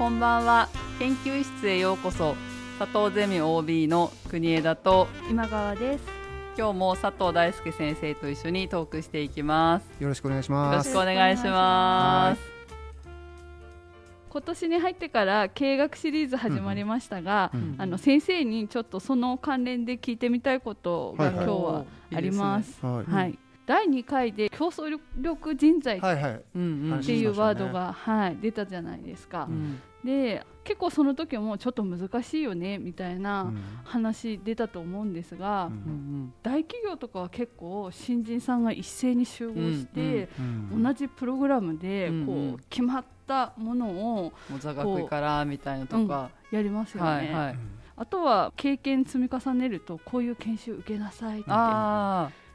こんばんは。研究室へようこそ。佐藤ゼミ OB の国枝と今川です。今日も佐藤大輔先生と一緒にトークしていきます。よろしくお願いしよろますしくお願いします。今年に入ってから経営学シリーズ始まりましたが、うん。あの先生にちょっとその関連で聞いてみたいことがはいはい。今日はあります。はい。はい、第2回で競争力人材っていうワードが、はい、出たじゃないですか。うん。で結構その時もちょっと難しいよねみたいなうん。話出たと思うんですが、うん。うん大企業とかは結構新人さんが一斉に集合して、うん。同じプログラムでうんこう、うん決まったものをもう座学からみたいなとか、やりますよね。はいはい。あとは経験積み重ねるとこういう研修受けなさいって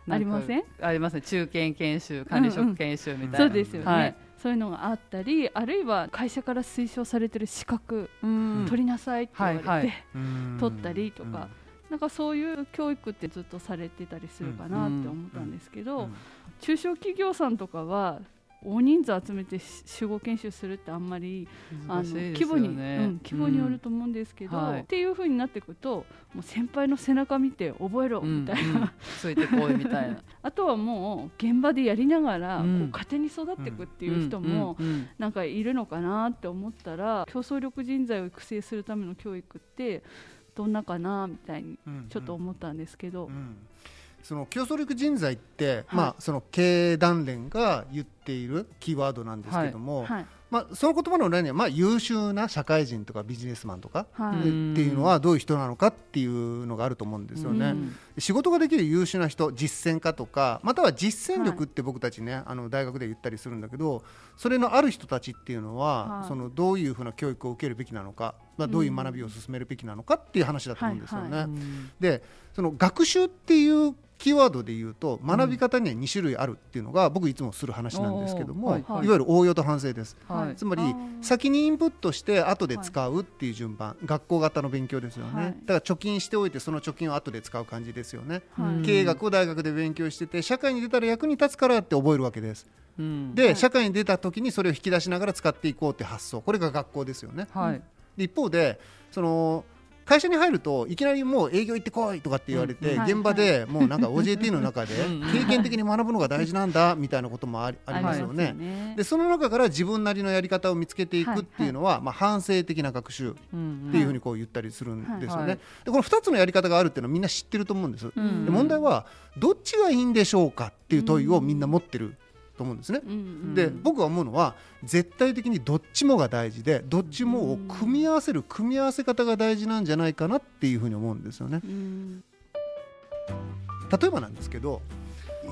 ありません？ありますね。中堅研修管理職研修みたいな、そうですよね、はい。そういうのがあったりあるいは会社から推奨されてる資格、うん。取りなさいって言われて、はいはい。うん。取ったりとか、なんかそういう教育ってずっとされてたりするかなって思ったんですけど、うん。中小企業さんとかは大人数集めてし集合研修するってあんまりあの規模に、規模によると思うんですけど、うんはい。っていう風になっていくともう先輩の背中見て覚えろみたいな、うんうん。ついてこいみたいな。あとはもう現場でやりながら、うん。こう勝手に育っていくっていう人もうんうんなんかいるのかなって思ったら競争力人材を育成するための教育ってどんなかなみたいにうん。ちょっと思ったんですけど、うんその競争力人材って、まあその経営団連が言っているキーワードなんですけども、はいまあその言葉の裏にはまあ優秀な社会人とかビジネスマンとか、はい。っていうのはどういう人なのかっていうのがあると思うんですよね。うん。仕事ができる優秀な人実践家とかまたは実践力って僕たちね、あの大学で言ったりするんだけどそれのある人たちっていうのは、はい。そのどういうふうな教育を受けるべきなのか、まあ、どういう学びを進めるべきなのかっていう話だと思うんですよね。はい。はうんでその学習っていうキーワードで言うと学び方には2種類あるっていうのが僕いつもする話なんですけども、いわゆる応用と反省です。はいつまり先にインプットして後で使うっていう順番、学校型の勉強ですよね、はい。だから貯金しておいてその貯金を後で使う感じですよね、はい。経営学を大学で勉強してて社会に出たら役に立つからって覚えるわけです。うん。で、はい。社会に出た時にそれを引き出しながら使っていこうって発想。これが学校ですよね。はい。で一方でその会社に入るといきなりもう営業行ってこいとかって言われて、現場でもうなんか OJT の中で 経験的に学ぶのが大事なんだみたいなこともありますよね。ねでその中から自分なりのやり方を見つけていくっていうのは、まあ、反省的な学習うんっていうふうにこう言ったりするんですよね。はいでこの2つのやり方があるっていうのはみんな知ってると思うんです。うん。で問題はどっちがいいんでしょうかっていう問いをみんな持ってると思うんですね。うんうんで僕が思うのは絶対的にどっちもが大事でどっちもを組み合わせる組み合わせ方が大事なんじゃないかなっていうふうに思うんですよね。うん例えばなんですけど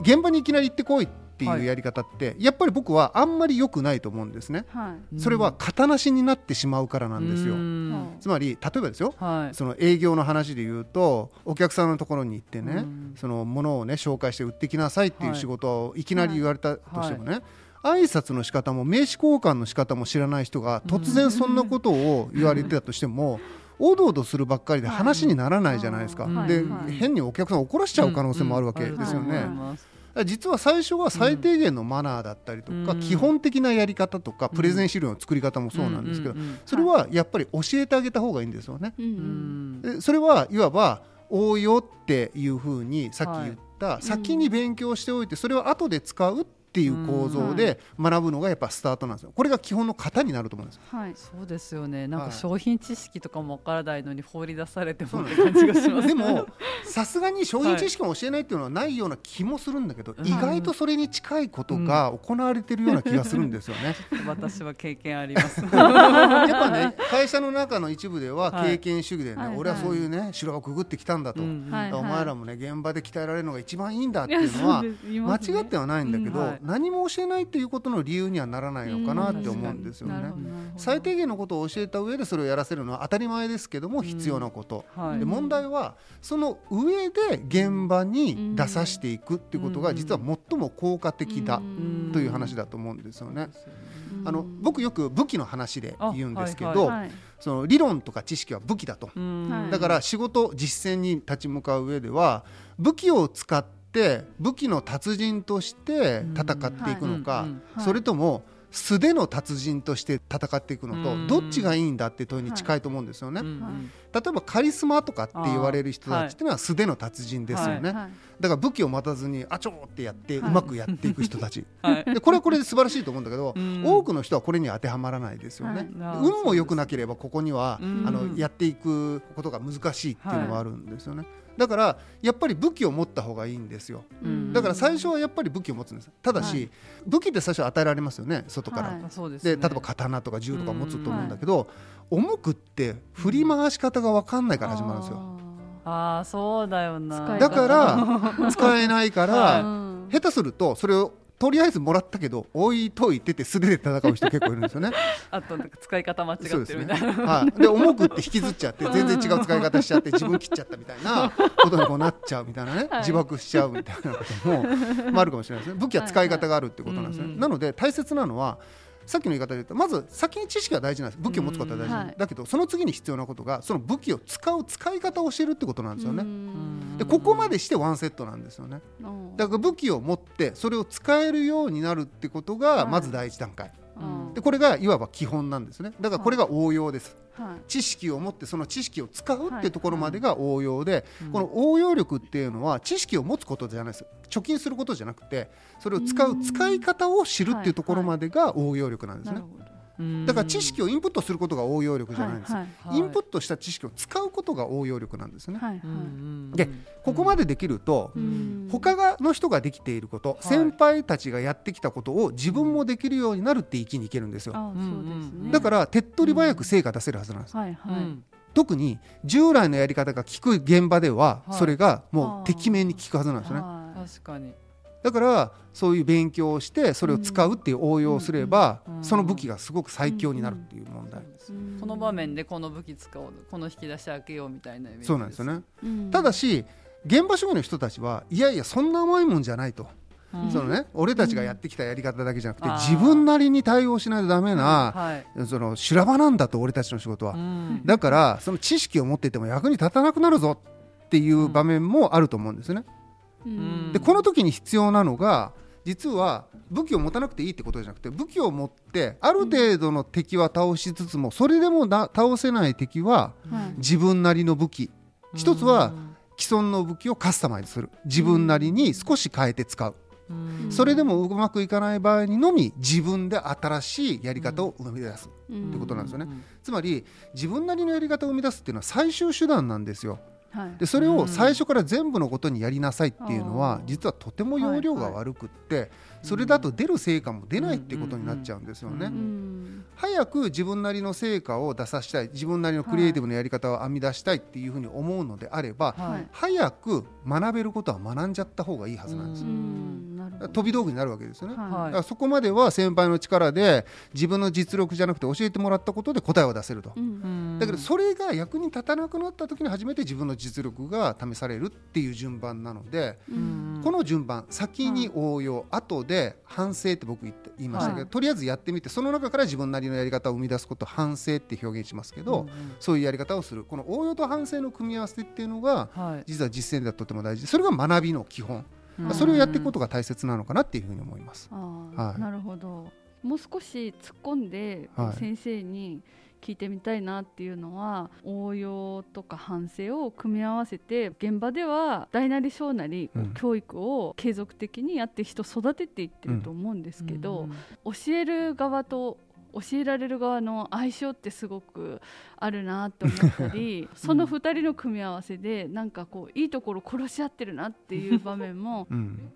現場にいきなり行ってこいっていうやり方って、やっぱり僕はあんまり良くないと思うんですね。はい。それは型なしになってしまうからなんですよ。うん。つまり例えばですよ。はい。その営業の話で言うとお客さんのところに行ってね、うん。そのものをね紹介して売ってきなさいっていうはい。仕事をいきなり言われたとしてもね、挨拶の仕方も名刺交換の仕方も知らない人が突然そんなことを言われてたとしても、おどおどするばっかりで話にならないじゃないですか、はい。で、はい。変にお客さんを怒らしちゃう可能性もあるわけですよね。はい実は最初は最低限のマナーだったりとか、うん。基本的なやり方とか、プレゼン資料の作り方もそうなんですけど、それはやっぱり教えてあげた方がいいんですよね。それはいわば応用っていうふうにさっき言った、先に勉強しておいてそれを後で使うっていう構造で学ぶのがやっぱスタートなんですよ。これが基本の型になると思うんです。はい。そうですよね。なんはいか商品知識とかもわからないのに放り出されてもって感じがします。でもさすがに商品知識も教えないっていうのはないような気もするんだけど、うん。意外とそれに近いことが行われてるような気がするんですよね。私は経験あります。やっぱね会社の中の一部でははい。経験主義でね、はい俺はそういうね城をくぐってきたんだと、うんはいお前らもね現場で鍛えられるのが一番いいんだっていうのは 間違ってはないんだけど、うんはい何も教えないっていうことの理由にはならないのかなって思うんですよね。最低限のことを教えた上でそれをやらせるのは当たり前ですけども必要なこと、はい。で問題はその上で現場に出させていくっていうことが実は最も効果的だという話だと思うんですよね。あの僕よく武器の話で言うんですけど、あはいその理論とか知識は武器だと、だから仕事実践に立ち向かう上では武器を使って武器の達人として戦っていくのか、それとも素手の達人として戦っていくのとどっちがいいんだって問いに近いと思うんですよね。例えばカリスマとかって言われる人たちっていうのは素手の達人ですよね、はい、だから武器を待たずにあちょーってやってうまくやっていく人たち、はい、でこれはこれで素晴らしいと思うんだけど、多くの人はこれに当てはまらないですよね、運も良くなければここにはあのやっていくことが難しいっていうのがあるんですよね。だからやっぱり武器を持った方がいいんですよ、だから最初はやっぱり武器を持つんです。ただし、はい、武器って最初与えられますよね外から、はい、で、ね、例えば刀とか銃とか持つと思うんだけど、重くって振り回し方が分かんないから始まるんですよ。ああそうだよな。だから 使えないから、下手するとそれをとりあえずもらったけど置いといてて素手で戦う人結構いるんですよね。あとなんか使い方間違ってるみたいな。ね、はい。で重くって引きずっちゃって全然違う使い方しちゃって自分切っちゃったみたいなことにこうなっちゃうみたいなね、はい、自爆しちゃうみたいなことも、まあ、あるかもしれないですね。武器は使い方があるってことなんですね。はいはい、なので大切なのはさっきの言い方で言うとまず先に知識が大事なんです。武器を持つことは大事、はい、だけどその次に必要なことがその武器を使う使い方を教えるってことなんですよね。でここまでしてワンセットなんですよね。だから武器を持ってそれを使えるようになるってことがまず第一段階、でこれがいわば基本なんですね。だからこれが応用です、はい、知識を持ってその知識を使うってところまでが応用で、はいこの応用力っていうのは知識を持つことじゃないです貯金することじゃなくてそれを使う使い方を知るっていうところまでが応用力なんですね。だから知識をインプットすることが応用力じゃないんです、はいはい、インプットした知識を使うことが応用力なんですね。はいはい、でここまでできると他の人ができていること、先輩たちがやってきたことを自分もできるようになるって生きにいけるんですよ。だから手っ取り早く成果出せるはずなんです。はいはい。特に従来のやり方が効く現場ではそれがもうてきめんに効くはずなんですね。確かにだからそういう勉強をしてそれを使うっていう応用をすれば、その武器がすごく最強になるっていう問題です、この場面でこの武器使おうこの引き出し開けようみたいなイメージそうなんですよね、ただし現場主義の人たちはいやいやそんな甘いもんじゃないと。そのね、俺たちがやってきたやり方だけじゃなくて、自分なりに対応しないとだめな、その修羅場なんだと俺たちの仕事は、だからその知識を持っていても役に立たなくなるぞっていう場面もあると思うんですね。でこの時に必要なのが実は武器を持たなくていいってことじゃなくて武器を持ってある程度の敵は倒しつつもそれでも倒せない敵は自分なりの武器、一つは既存の武器をカスタマイズする。自分なりに少し変えて使う。それでもうまくいかない場合にのみ自分で新しいやり方を生み出すってことなんですよね。つまり自分なりのやり方を生み出すっていうのは最終手段なんですよ。でそれを最初から全部のことにやりなさいっていうのは実はとても容量が悪くってそれだと出る成果も出ないってことになっちゃうんですよね。早く自分なりの成果を出させたい。自分なりのクリエイティブなやり方を編み出したいっていうふうに思うのであれば、早く学べることは学んじゃった方がいいはずなんですよ。飛び道具になるわけですよね、はい、そこまでは先輩の力で自分の実力じゃなくて教えてもらったことで答えを出せると、うん、だけどそれが役に立たなくなった時に初めて自分の実力が試されるっていう順番なので、うん、この順番先に応用、はい、後で反省って僕言って言いましたけど、はい、とりあえずやってみてその中から自分なりのやり方を生み出すこと反省って表現しますけど、うんそういうやり方をする。この応用と反省の組み合わせっていうのが、実は実践ではとても大事。でそれが学びの基本。それをやっていくことが大切なのかなっていうふうに思います。はい、なるほど。もう少し突っ込んで先生に聞いてみたいなっていうのは、応用とか反省を組み合わせて現場では大なり小なり、教育を継続的にやって人育てていってると思うんですけど、教える側と教えられる側の相性ってすごくあるなって思ったり、その2人の組み合わせでなんかこういいところ殺し合ってるなっていう場面も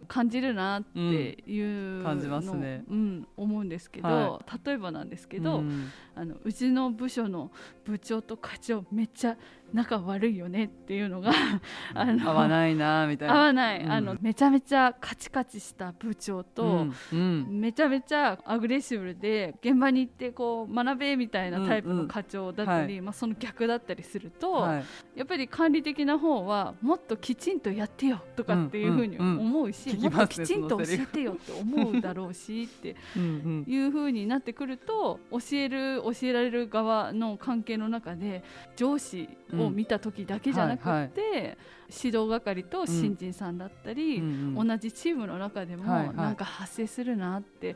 感じるなっていう感じますね、うん、思うんですけど、はい、例えばなんですけど、うん、あのうちの部署の部長と課長めっちゃ仲悪いよねっていうのがあの合わないなみたいな。合わない、うん、あのめちゃめちゃカチカチした部長と、めちゃめちゃアグレッシブで現場に行ってこう学べみたいなタイプの課長だったり、まあ、その逆だったりすると、はい、やっぱり管理的な方はもっときちんとやってよとかっていうふうに思うし、うんうん。うん、もっときちんと教えてよって思うだろうしっていうふうになってくると教える教えられる側の関係の中で上司を見た時だけじゃなくて、指導係と新人さんだったり、うん。同じチームの中でもなんか発生するなって、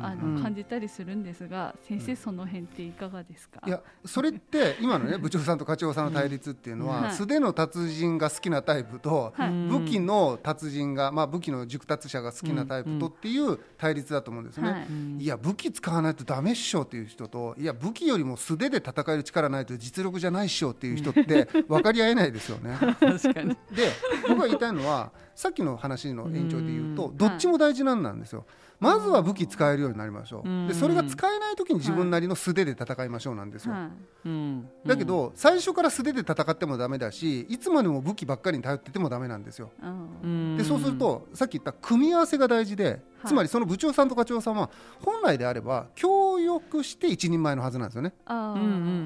あの感じたりするんですが、先生その辺っていかがですか？いやそれって今のね 部長さんと課長さんの対立っていうのは、素手の達人が好きなタイプと、武器の達人が、まあ、武器の熟達者が好きなタイプとっていう対立だと思うんですね。い。や武器使わないとダメっしょっていう人といや武器よりも素手で戦える力ないと実力じゃないっしょっていう人って 分かり合えないですよね。確かにで僕が言いたいのはさっきの話の延長で言うとどっちも大事なんなんですよ。まずは武器使えるようになりましょう。でそれが使えない時に自分なりの素手で戦いましょうなんですよ、だけど最初から素手で戦ってもダメだしいつまでも武器ばっかりに頼っててもダメなんですよ、でそうするとさっき言った組み合わせが大事でつまりその部長さんと課長さんは本来であれば協力して一人前のはずなんですよね、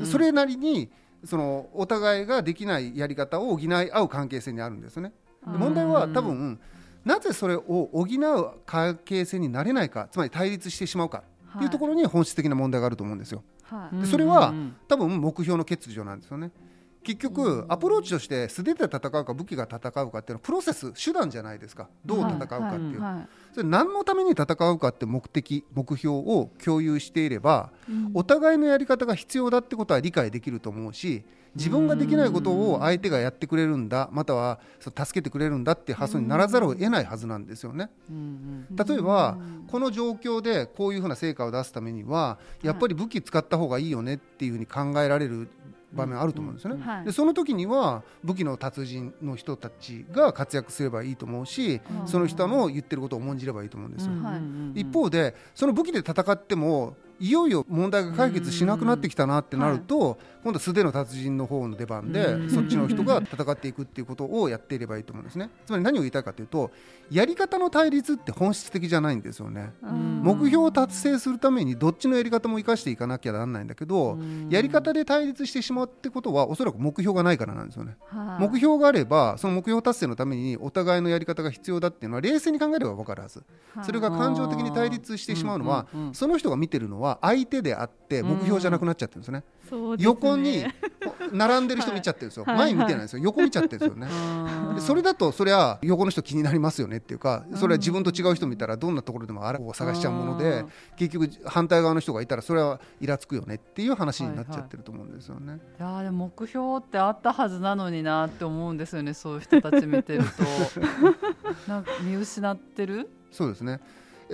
それなりにそのお互いができないやり方を補い合う関係性にあるんですよね。問題は多分なぜそれを補う関係性になれないかつまり対立してしまうかっていうところに本質的な問題があると思うんですよ。はい、でそれは多分目標の欠如なんですよね。結局アプローチとして素手で戦うか武器が戦うかっていうのはプロセス手段じゃないですか。どう戦うかっていう、はいはい、それ何のために戦うかって目的目標を共有していれば、うん、お互いのやり方が必要だってことは理解できると思うし自分ができないことを相手がやってくれるんだまたは助けてくれるんだっていう発想にならざるを得ないはずなんですよね。例えばこの状況でこういうふうな成果を出すためにはやっぱり武器使った方がいいよねっていうふうに考えられる場面あると思うんですよね、でその時には武器の達人の人たちが活躍すればいいと思うし、その人の言ってることを重んじればいいと思うんですよ、一方でその武器で戦ってもいよいよ問題が解決しなくなってきたなってなると、はい、今度素手の達人の方の出番でそっちの人が戦っていくっていうことをやっていればいいと思うんですね。つまり何を言いたいかというとやり方の対立って本質的じゃないんですよね。目標を達成するためにどっちのやり方も生かしていかなきゃならないんだけどやり方で対立してしまうってことはおそらく目標がないからなんですよね。目標があればその目標達成のためにお互いのやり方が必要だっていうのは冷静に考えれば分かるはず。それが感情的に対立してしまうのはその人が見てるのは相手であって目標じゃなくなっちゃってるんですね。ね。横に 並んでる人見ちゃってるんですよ、はい、前見てないんですよ、横見ちゃってるんですよね。それだとそれは横の人気になりますよねっていうかそれは自分と違う人見たらどんなところでもあらを探しちゃうもので結局反対側の人がいたらそれはイラつくよねっていう話になっちゃってると思うんですよね。はい。はい、いやでも目標ってあったはずなのになって思うんですよねそういう人たち見てると。なんか見失ってる？そうですね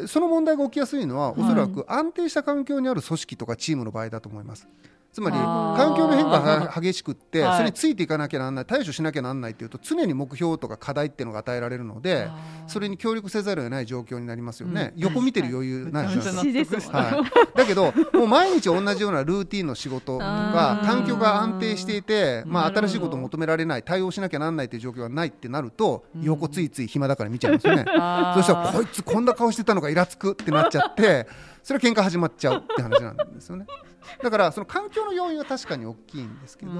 その問題が起きやすいのは、おそらく安定した環境にある組織とかチームの場合だと思います。つまり環境の変化が激しくって、それについていかなきゃなんない対処しなきゃなんないっていうと常に目標とか課題っていうのが与えられるのでそれに協力せざるを得ない状況になりますよね、横見てる余裕ないですよ、はい、だけどもう毎日同じようなルーティンの仕事とか環境が安定していて、まあ、新しいことを求められない対応しなきゃなんないっていう状況がないってなると横ついつい暇だから見ちゃいますよね、そしたらこいつこんな顔してたのがイラつくってなっちゃってそれは喧嘩始まっちゃうって話なんですよね。だからその環境の要因は確かに大きいんですけど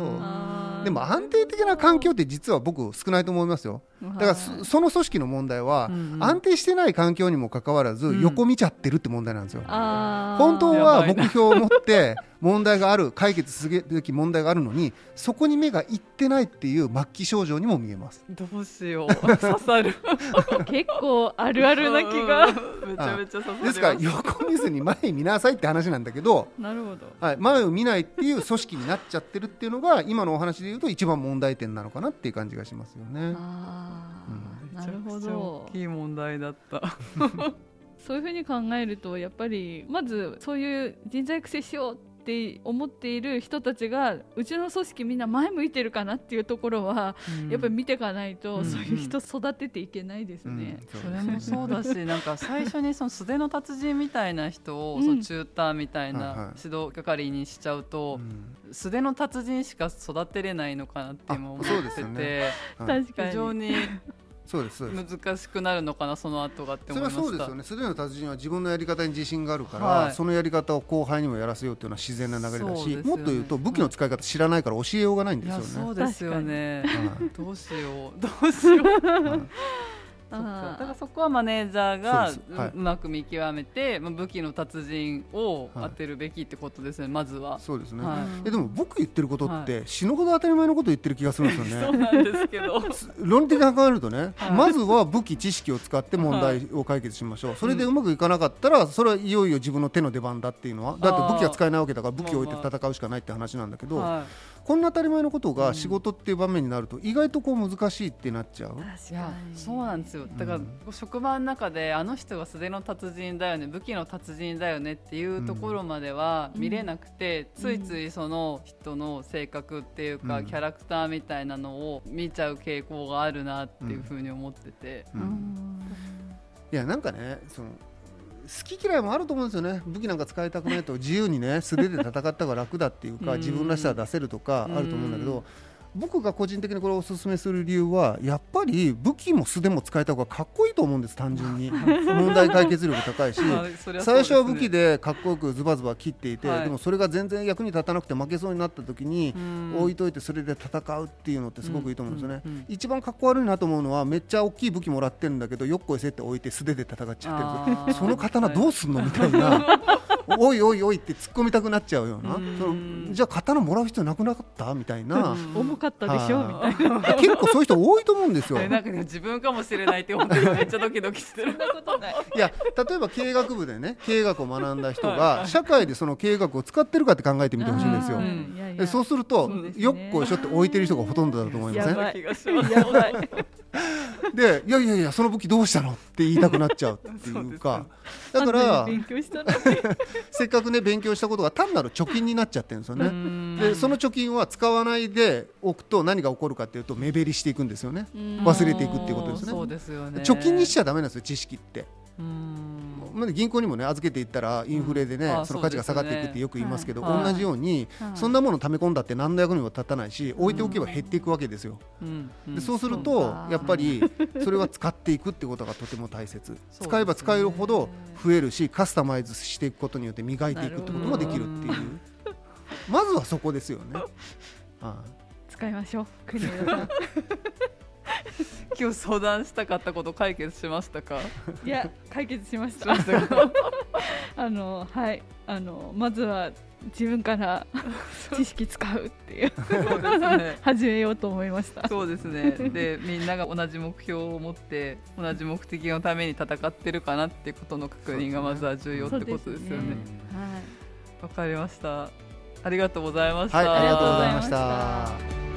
でも安定的な環境って実は僕少ないと思いますよ。だからその組織の問題は安定してない環境にもかかわらず横見ちゃってるって問題なんですよ。本当は目標を持って問題がある解決すべき問題があるのにそこに目がいってないっていう末期症状にも見えます。どうしよう。刺さる。結構あるあるな気が。めちゃめちゃ刺さるですから横見ずに前見なさいって話なんだけどなるほど、はい、前を見ないっていう組織になっちゃってるっていうのが今のお話で言うと一番問題点なのかなっていう感じがしますよね。あうん、なるほど大きい問題だった。そういうふうに考えるとやっぱりまずそういう人材育成しようって思っている人たちがうちの組織みんな前向いてるかなっていうところは、うん、やっぱり見ていかないと、うん、そういう人育てていけないですね。うん、それもそうだし なんか最初にその素手の達人みたいな人を、そのチューターみたいな指導係にしちゃうと、素手の達人しか育てれないのかなって今思ってて、ね。はい、非常にそうです難しくなるのかなその後がって思いましそれはそうですよね。すでの達人は自分のやり方に自信があるから、はい、そのやり方を後輩にもやらせようっていうのは自然な流れだし、ね、もっと言うと武器の使い方知らないから教えようがないんですよね。そうですよね、どうしよう。どうしよう、だからそこはマネージャーがう,、まく見極めて、まあ、武器の達人を当てるべきってことですね、まずは。そうですね、えでも僕言ってることって、死ぬほど当たり前のこと言ってる気がするんですよね。そうなんですけど。論理的に考えるとね、まずは武器知識を使って問題を解決しましょう、それでうまくいかなかったらそれはいよいよ自分の手の出番だっていうのはだって武器が使えないわけだから武器を置いて戦うしかないって話なんだけど、こんな当たり前のことが仕事っていう場面になると意外とこう難しいってなっちゃう？いやそうなんですよ。だから、職場の中であの人が素手の達人だよね武器の達人だよねっていうところまでは見れなくて、ついついその人の性格っていうか、キャラクターみたいなのを見ちゃう傾向があるなっていうふうに思ってて。いやなんかねその好き嫌いもあると思うんですよね。武器なんか使いたくないと自由にね素手で戦った方が楽だっていうか自分らしさ出せるとかあると思うんだけど僕が個人的にこれをおすすめする理由はやっぱり武器も素でも使えた方がかっこいいと思うんです単純に。問題解決力高いし、最初は武器でかっこよくズバズバ切っていて、でもそれが全然役に立たなくて負けそうになった時に置いといてそれで戦うっていうのってすごくいいと思うんですよね、一番かっこ悪いなと思うのはめっちゃ大きい武器もらってるんだけどよっこいせって置いて素手で戦っちゃってる。その刀どうすんのみたいな おいおいおいって突っ込みたくなっちゃうような。じゃあ刀もらう必要なくなかったみたいな。重かったでしょ。みたいな結構そういう人多いと思うんですよ。なんか、ね、自分かもしれないって本当にめっちゃドキドキしてるいや例えば経営学部でね経営学を学んだ人が社会でその経営学を使ってるかって考えてみてほしいんですよ、うそうするとよっこいしょって置いてる人がほとんどだと思いません？でいやいやいやその武器どうしたのって言いたくなっちゃうっていうか。だから せっかくね勉強したことが単なる貯金になっちゃってるんですよね。でその貯金は使わないでおくと何が起こるかっていうと目減りしていくんですよね。忘れていくっていうことですね。貯金にしちゃだめなんですよ知識ってまあ、銀行にもね預けていったらインフレでね、うん、その価値が下がっていくってよく言いますけど、はい、同じように、はい、そんなもの溜め込んだって何の役にも立たないし、置いておけば減っていくわけですよ。うん、でそうするとやっぱりそれは使っていくってことがとても大切、使えば使えるほど増えるしカスタマイズしていくことによって磨いていくってこともできるっていう。まずはそこですよね。ああ使いましょう国 今日相談したかったこと解決しましたか？いや解決しました。あのはい。あのまずは自分から知識使うっていう。ね、始めようと思いました。そうですね。でみんなが同じ目標を持って同じ目的のために戦ってるかなっていうことの確認がまずは重要ってことですよね。ね。はい。わかりました。ありがとうございました。はい、ありがとうございました。